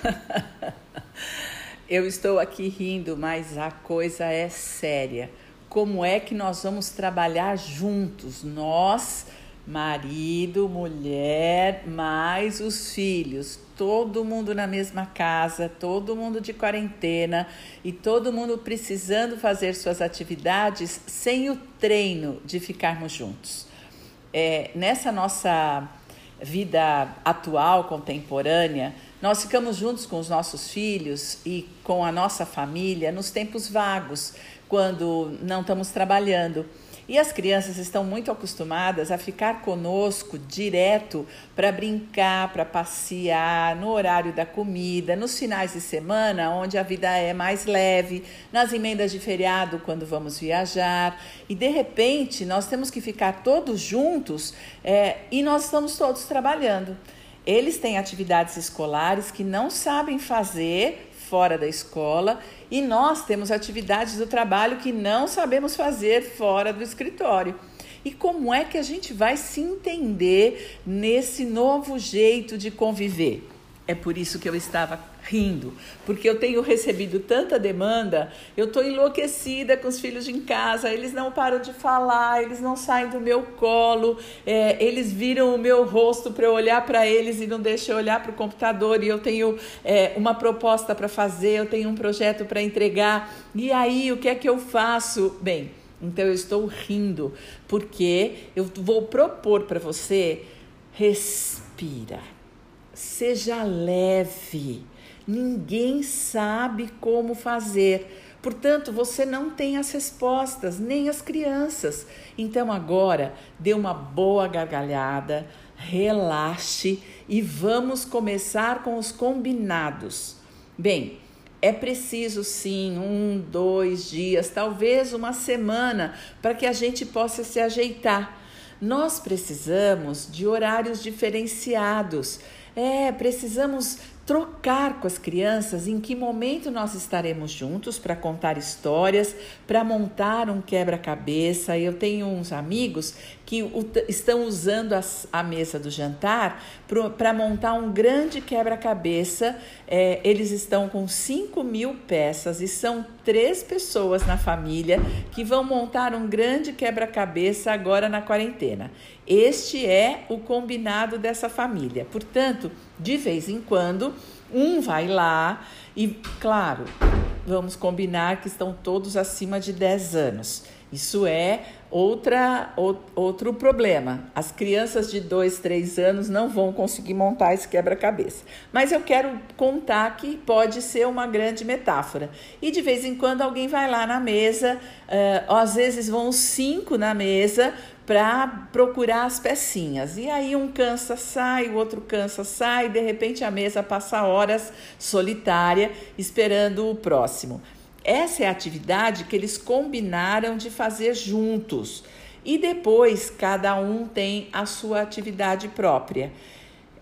Eu estou aqui rindo, mas a coisa é séria. Como é que nós vamos trabalhar juntos? Nós, marido, mulher, mais os filhos, todo mundo na mesma casa, todo mundo de quarentena e todo mundo precisando fazer suas atividades sem o treino de ficarmos juntos. É, nessa nossa vida atual, contemporânea, nós ficamos juntos com os nossos filhos e com a nossa família nos tempos vagos, quando não estamos trabalhando. E as crianças estão muito acostumadas a ficar conosco direto para brincar, para passear, no horário da comida, nos finais de semana, onde a vida é mais leve, nas emendas de feriado, quando vamos viajar. E de repente nós temos que ficar todos juntos é, e nós estamos todos trabalhando. Eles têm atividades escolares que não sabem fazer fora da escola e nós temos atividades do trabalho que não sabemos fazer fora do escritório. E como é que a gente vai se entender nesse novo jeito de conviver? É por isso que eu estava rindo, porque eu tenho recebido tanta demanda, eu estou enlouquecida com os filhos em casa, eles não param de falar, eles não saem do meu colo, é, eles viram o meu rosto para eu olhar para eles e não deixam eu olhar para o computador, e eu tenho é, uma proposta para fazer, eu tenho um projeto para entregar, e aí o que é que eu faço? Bem, então eu estou rindo, porque eu vou propor para você, respira seja leve. Ninguém sabe como fazer. Portanto, você não tem as respostas, nem as crianças. Então, agora, dê uma boa gargalhada, relaxe e vamos começar com os combinados. Bem, é preciso sim um, dois dias, talvez uma semana, para que a gente possa se ajeitar. Nós precisamos de horários diferenciados é, precisamos trocar com as crianças em que momento nós estaremos juntos para contar histórias, para montar um quebra-cabeça. Eu tenho uns amigos que estão usando as, a mesa do jantar para montar um grande quebra-cabeça. É, eles estão com 5 mil peças e são três pessoas na família que vão montar um grande quebra-cabeça agora na quarentena. Este é o combinado dessa família. Portanto, de vez em quando, um vai lá e, claro, vamos combinar que estão todos acima de 10 anos. Isso é outra, outro problema. As crianças de 2, 3 anos não vão conseguir montar esse quebra-cabeça. Mas eu quero contar que pode ser uma grande metáfora. E de vez em quando alguém vai lá na mesa, uh, às vezes vão cinco na mesa para procurar as pecinhas. E aí um cansa, sai, o outro cansa, sai, de repente a mesa passa horas solitária esperando o próximo. Essa é a atividade que eles combinaram de fazer juntos. E depois cada um tem a sua atividade própria.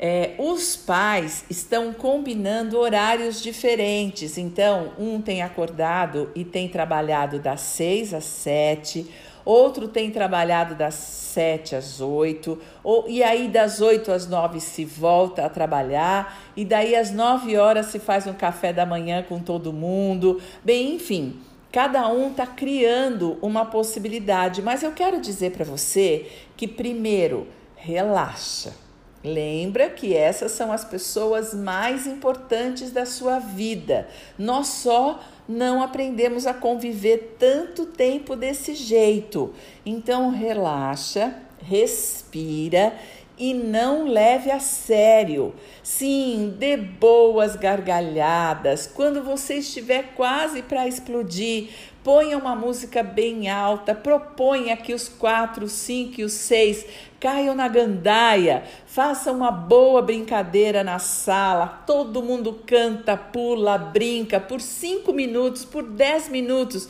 É, os pais estão combinando horários diferentes. Então, um tem acordado e tem trabalhado das seis às sete, outro tem trabalhado das sete às oito, ou, e aí das oito às nove se volta a trabalhar, e daí às nove horas se faz um café da manhã com todo mundo. Bem, enfim, cada um está criando uma possibilidade, mas eu quero dizer para você que primeiro, relaxa. Lembra que essas são as pessoas mais importantes da sua vida. Nós só não aprendemos a conviver tanto tempo desse jeito. Então relaxa, respira e não leve a sério. Sim, dê boas gargalhadas. Quando você estiver quase para explodir, ponha uma música bem alta, proponha que os quatro, cinco e os seis caiam na gandaia, faça uma boa brincadeira na sala, todo mundo canta, pula, brinca por cinco minutos, por dez minutos.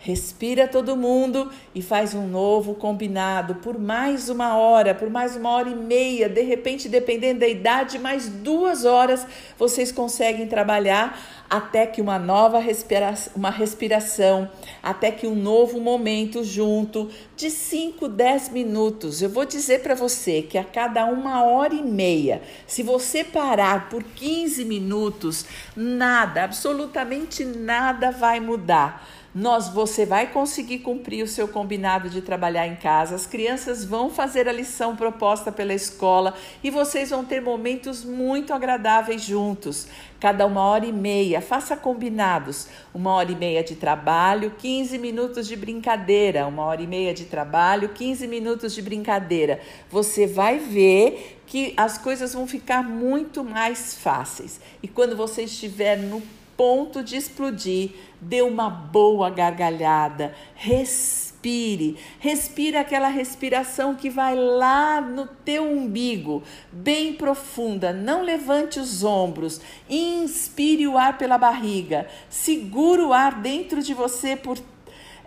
Respira todo mundo e faz um novo combinado por mais uma hora, por mais uma hora e meia, de repente, dependendo da idade, mais duas horas vocês conseguem trabalhar até que uma nova respiração, uma respiração, até que um novo momento junto de 5, 10 minutos. Eu vou dizer para você que a cada uma hora e meia, se você parar por 15 minutos, nada, absolutamente nada vai mudar nós você vai conseguir cumprir o seu combinado de trabalhar em casa. As crianças vão fazer a lição proposta pela escola e vocês vão ter momentos muito agradáveis juntos. Cada uma hora e meia, faça combinados. Uma hora e meia de trabalho, 15 minutos de brincadeira. Uma hora e meia de trabalho, 15 minutos de brincadeira. Você vai ver que as coisas vão ficar muito mais fáceis. E quando você estiver no ponto de explodir, dê uma boa gargalhada, respire, respira aquela respiração que vai lá no teu umbigo, bem profunda, não levante os ombros, inspire o ar pela barriga, segura o ar dentro de você por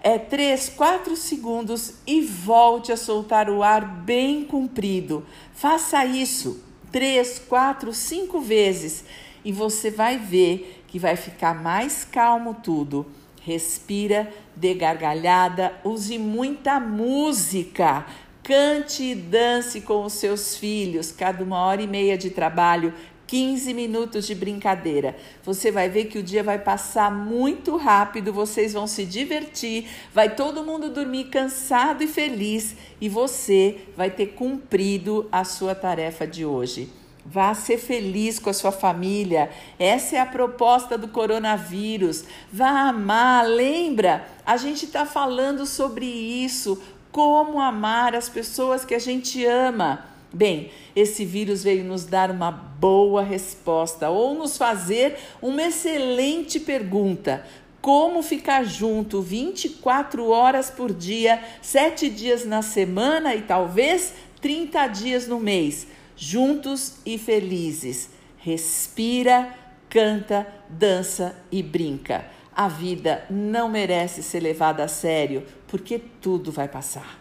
é, 3, 4 segundos e volte a soltar o ar bem comprido. Faça isso 3, 4, 5 vezes e você vai ver que vai ficar mais calmo tudo. Respira, dê gargalhada, use muita música. Cante e dance com os seus filhos, cada uma hora e meia de trabalho, 15 minutos de brincadeira. Você vai ver que o dia vai passar muito rápido, vocês vão se divertir, vai todo mundo dormir cansado e feliz e você vai ter cumprido a sua tarefa de hoje. Vá ser feliz com a sua família. Essa é a proposta do coronavírus. Vá amar. Lembra? A gente está falando sobre isso. Como amar as pessoas que a gente ama. Bem, esse vírus veio nos dar uma boa resposta ou nos fazer uma excelente pergunta. Como ficar junto 24 horas por dia, 7 dias na semana e talvez 30 dias no mês? Juntos e felizes. Respira, canta, dança e brinca. A vida não merece ser levada a sério, porque tudo vai passar.